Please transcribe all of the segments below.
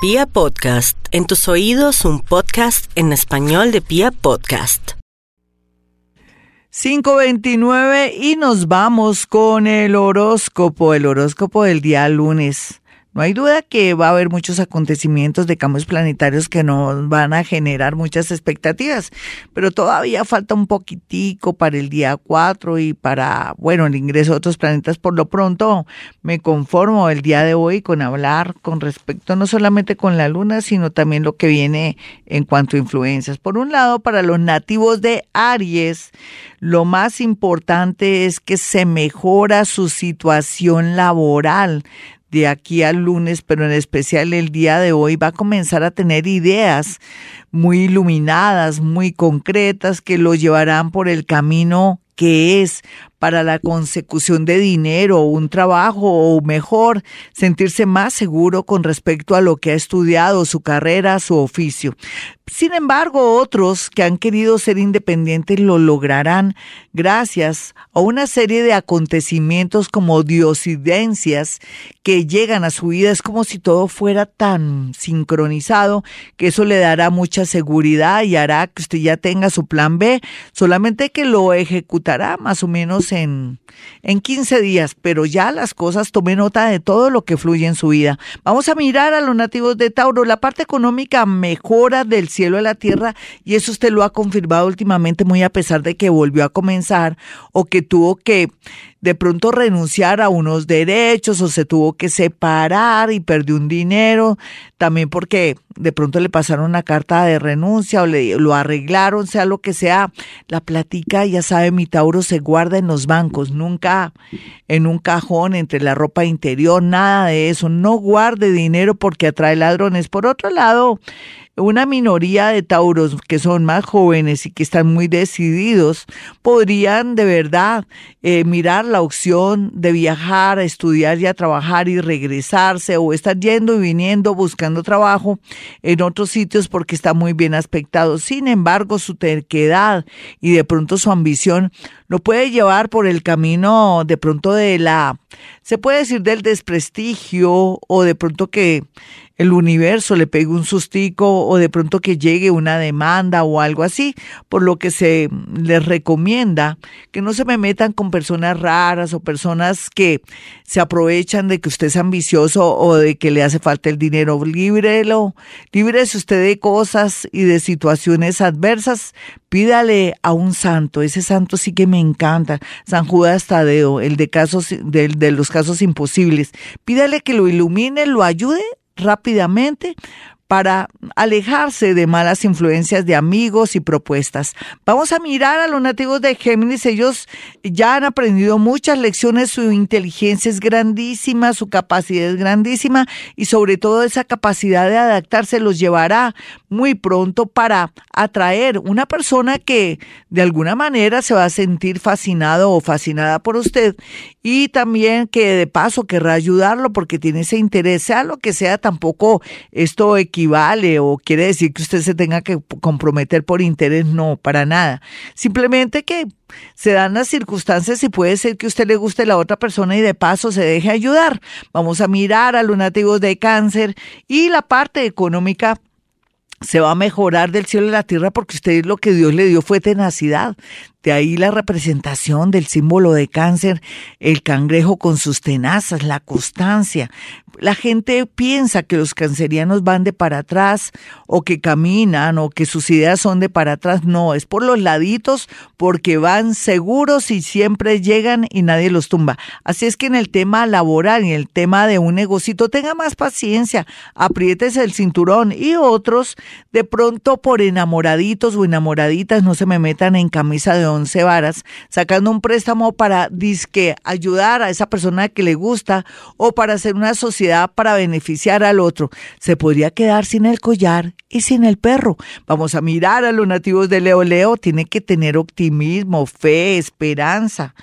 Pia Podcast, en tus oídos un podcast en español de Pia Podcast. 529 y nos vamos con el horóscopo, el horóscopo del día lunes. No hay duda que va a haber muchos acontecimientos de cambios planetarios que nos van a generar muchas expectativas, pero todavía falta un poquitico para el día 4 y para, bueno, el ingreso de otros planetas. Por lo pronto me conformo el día de hoy con hablar con respecto no solamente con la luna, sino también lo que viene en cuanto a influencias. Por un lado, para los nativos de Aries, lo más importante es que se mejora su situación laboral de aquí al lunes, pero en especial el día de hoy, va a comenzar a tener ideas muy iluminadas, muy concretas, que lo llevarán por el camino que es para la consecución de dinero, un trabajo o mejor, sentirse más seguro con respecto a lo que ha estudiado, su carrera, su oficio. Sin embargo, otros que han querido ser independientes lo lograrán gracias a una serie de acontecimientos como diosidencias que llegan a su vida. Es como si todo fuera tan sincronizado que eso le dará mucha seguridad y hará que usted ya tenga su plan B, solamente que lo ejecutará más o menos en, en 15 días, pero ya las cosas tome nota de todo lo que fluye en su vida. Vamos a mirar a los nativos de Tauro. La parte económica mejora del cielo a la tierra y eso usted lo ha confirmado últimamente muy a pesar de que volvió a comenzar o que tuvo que de pronto renunciar a unos derechos o se tuvo que separar y perdió un dinero, también porque de pronto le pasaron una carta de renuncia o le, lo arreglaron, sea lo que sea, la platica, ya sabe, mi Tauro se guarda en los bancos, nunca en un cajón entre la ropa interior, nada de eso, no guarde dinero porque atrae ladrones. Por otro lado, una minoría de tauros que son más jóvenes y que están muy decididos podrían de verdad eh, mirar la opción de viajar, a estudiar y a trabajar y regresarse o estar yendo y viniendo buscando trabajo en otros sitios porque está muy bien aspectado. Sin embargo, su terquedad y de pronto su ambición lo puede llevar por el camino de pronto de la, se puede decir del desprestigio o de pronto que el universo le pegue un sustico o de pronto que llegue una demanda o algo así, por lo que se les recomienda que no se me metan con personas raras o personas que se aprovechan de que usted es ambicioso o de que le hace falta el dinero. Líbrelo, líbrese usted de cosas y de situaciones adversas. Pídale a un santo, ese santo sí que me encanta, San Judas Tadeo, el de casos de, de los casos imposibles. Pídale que lo ilumine, lo ayude rápidamente para alejarse de malas influencias de amigos y propuestas. Vamos a mirar a los nativos de Géminis. Ellos ya han aprendido muchas lecciones, su inteligencia es grandísima, su capacidad es grandísima y sobre todo esa capacidad de adaptarse los llevará muy pronto para atraer una persona que de alguna manera se va a sentir fascinado o fascinada por usted y también que de paso querrá ayudarlo porque tiene ese interés, sea lo que sea, tampoco esto equivale o quiere decir que usted se tenga que comprometer por interés, no, para nada. Simplemente que se dan las circunstancias y puede ser que usted le guste la otra persona y de paso se deje ayudar. Vamos a mirar a los nativos de cáncer y la parte económica se va a mejorar del cielo y la tierra porque usted lo que Dios le dio fue tenacidad. De ahí la representación del símbolo de cáncer, el cangrejo con sus tenazas, la constancia. La gente piensa que los cancerianos van de para atrás o que caminan o que sus ideas son de para atrás. No, es por los laditos porque van seguros y siempre llegan y nadie los tumba. Así es que en el tema laboral y el tema de un negocito tenga más paciencia, apriétese el cinturón y otros de pronto por enamoraditos o enamoraditas no se me metan en camisa de once varas sacando un préstamo para disque ayudar a esa persona que le gusta o para hacer una sociedad para beneficiar al otro. Se podría quedar sin el collar y sin el perro. Vamos a mirar a los nativos de Leo Leo, tiene que tener optimismo, fe, esperanza.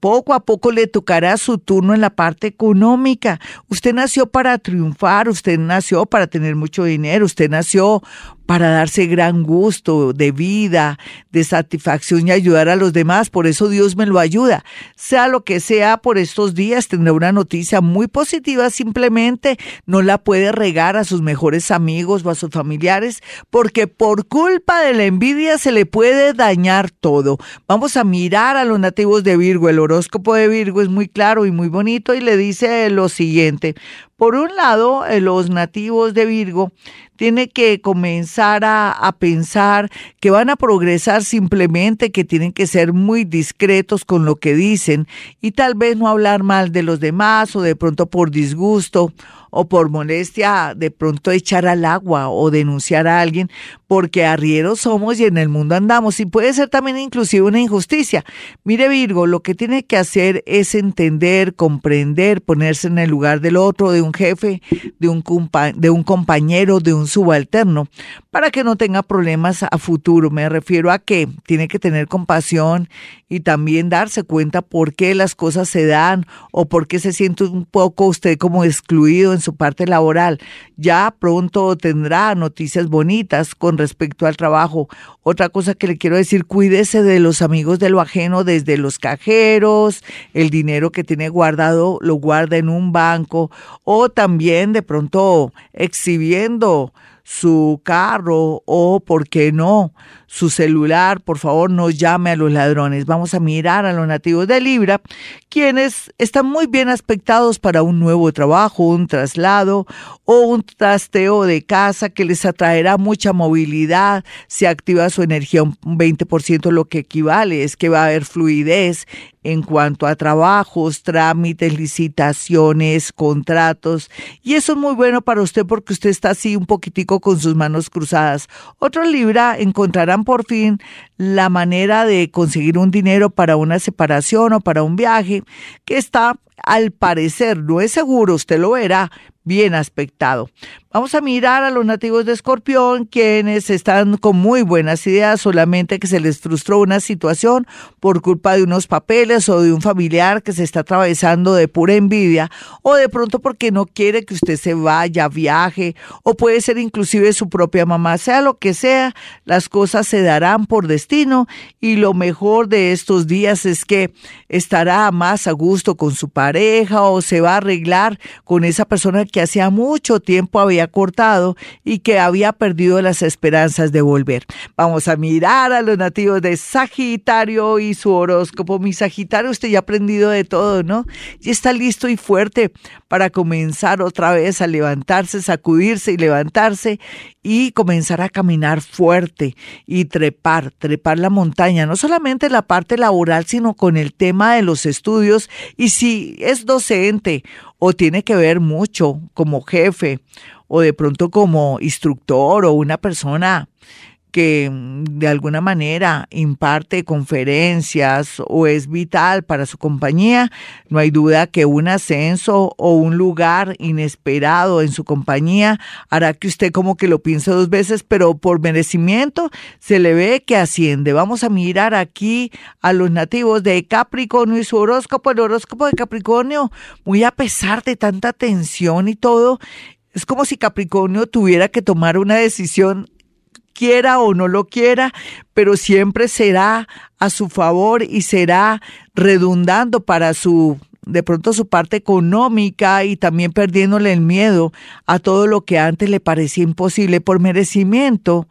Poco a poco le tocará su turno en la parte económica. Usted nació para triunfar, usted nació para tener mucho dinero, usted nació para darse gran gusto de vida, de satisfacción y ayudar a los demás. Por eso Dios me lo ayuda. Sea lo que sea por estos días, tendrá una noticia muy positiva. Simplemente no la puede regar a sus mejores amigos o a sus familiares porque por culpa de la envidia se le puede dañar todo. Vamos a mirar a los nativos de Virgo. El horóscopo de Virgo es muy claro y muy bonito y le dice lo siguiente. Por un lado, eh, los nativos de Virgo tienen que comenzar a, a, pensar que van a progresar simplemente, que tienen que ser muy discretos con lo que dicen y tal vez no hablar mal de los demás o de pronto por disgusto o por molestia de pronto echar al agua o denunciar a alguien, porque arrieros somos y en el mundo andamos. Y puede ser también inclusive una injusticia. Mire Virgo, lo que tiene que hacer es entender, comprender, ponerse en el lugar del otro, de un jefe, de un, de un compañero, de un subalterno, para que no tenga problemas a futuro. Me refiero a que tiene que tener compasión y también darse cuenta por qué las cosas se dan o por qué se siente un poco usted como excluido su parte laboral. Ya pronto tendrá noticias bonitas con respecto al trabajo. Otra cosa que le quiero decir, cuídese de los amigos de lo ajeno, desde los cajeros, el dinero que tiene guardado lo guarda en un banco o también de pronto exhibiendo su carro o, ¿por qué no?, su celular, por favor no llame a los ladrones. Vamos a mirar a los nativos de Libra, quienes están muy bien aspectados para un nuevo trabajo, un traslado o un trasteo de casa que les atraerá mucha movilidad, se activa su energía un 20%, lo que equivale es que va a haber fluidez en cuanto a trabajos, trámites, licitaciones, contratos. Y eso es muy bueno para usted porque usted está así un poquitico con sus manos cruzadas. Otro Libra por fin la manera de conseguir un dinero para una separación o para un viaje que está al parecer, no es seguro, usted lo verá, bien aspectado. Vamos a mirar a los nativos de Escorpión, quienes están con muy buenas ideas, solamente que se les frustró una situación por culpa de unos papeles o de un familiar que se está atravesando de pura envidia, o de pronto porque no quiere que usted se vaya, viaje, o puede ser inclusive su propia mamá, sea lo que sea, las cosas se darán por destino y lo mejor de estos días es que estará más a gusto con su pareja o se va a arreglar con esa persona que hacía mucho tiempo había cortado y que había perdido las esperanzas de volver. Vamos a mirar a los nativos de Sagitario y su horóscopo. Mi Sagitario, usted ya ha aprendido de todo, ¿no? Y está listo y fuerte para comenzar otra vez a levantarse, sacudirse y levantarse y comenzar a caminar fuerte y trepar, trepar la montaña, no solamente la parte laboral, sino con el tema de los estudios y si es docente o tiene que ver mucho como jefe o de pronto como instructor o una persona que de alguna manera imparte conferencias o es vital para su compañía, no hay duda que un ascenso o un lugar inesperado en su compañía hará que usted como que lo piense dos veces, pero por merecimiento se le ve que asciende. Vamos a mirar aquí a los nativos de Capricornio y su horóscopo, el horóscopo de Capricornio, muy a pesar de tanta tensión y todo, es como si Capricornio tuviera que tomar una decisión quiera o no lo quiera, pero siempre será a su favor y será redundando para su de pronto su parte económica y también perdiéndole el miedo a todo lo que antes le parecía imposible por merecimiento,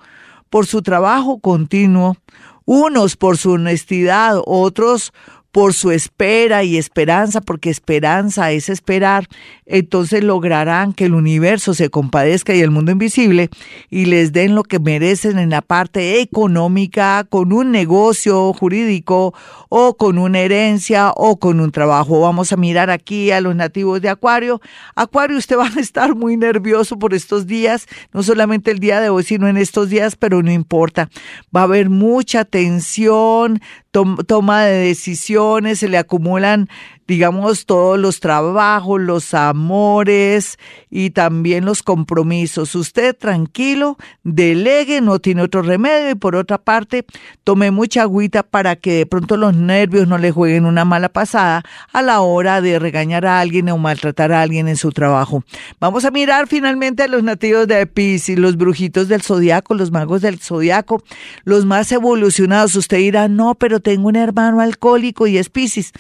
por su trabajo continuo, unos por su honestidad, otros por su espera y esperanza, porque esperanza es esperar, entonces lograrán que el universo se compadezca y el mundo invisible y les den lo que merecen en la parte económica, con un negocio jurídico o con una herencia o con un trabajo. Vamos a mirar aquí a los nativos de Acuario. Acuario, usted va a estar muy nervioso por estos días, no solamente el día de hoy, sino en estos días, pero no importa. Va a haber mucha tensión, toma de decisiones, se le acumulan digamos, todos los trabajos, los amores y también los compromisos. Usted tranquilo, delegue, no tiene otro remedio y por otra parte, tome mucha agüita para que de pronto los nervios no le jueguen una mala pasada a la hora de regañar a alguien o maltratar a alguien en su trabajo. Vamos a mirar finalmente a los nativos de Pisces, los brujitos del zodiaco, los magos del zodiaco, los más evolucionados. Usted dirá, no, pero tengo un hermano alcohólico y es Pisces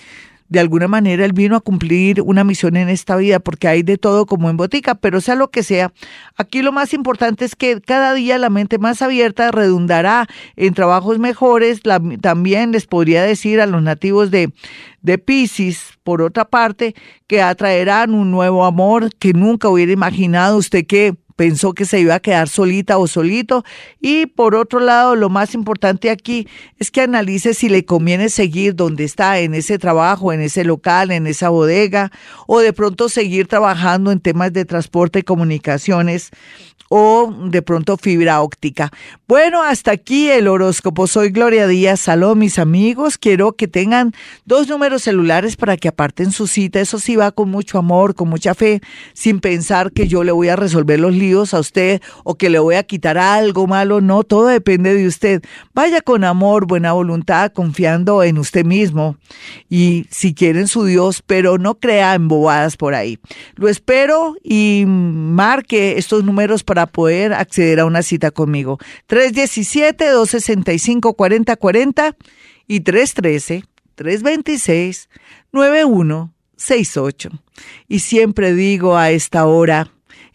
de alguna manera él vino a cumplir una misión en esta vida, porque hay de todo como en botica, pero sea lo que sea, aquí lo más importante es que cada día la mente más abierta redundará en trabajos mejores. también les podría decir a los nativos de, de Pisces, por otra parte, que atraerán un nuevo amor que nunca hubiera imaginado usted que pensó que se iba a quedar solita o solito. Y por otro lado, lo más importante aquí es que analice si le conviene seguir donde está, en ese trabajo, en ese local, en esa bodega, o de pronto seguir trabajando en temas de transporte y comunicaciones o de pronto fibra óptica. Bueno, hasta aquí el horóscopo. Soy Gloria Díaz Saló, mis amigos. Quiero que tengan dos números celulares para que aparten su cita. Eso sí va con mucho amor, con mucha fe, sin pensar que yo le voy a resolver los líos a usted o que le voy a quitar algo malo. No, todo depende de usted. Vaya con amor, buena voluntad, confiando en usted mismo y si quieren su Dios, pero no crea en bobadas por ahí. Lo espero y marque estos números para poder acceder a una cita conmigo. 317-265-4040 y 313-326-9168. Y siempre digo a esta hora,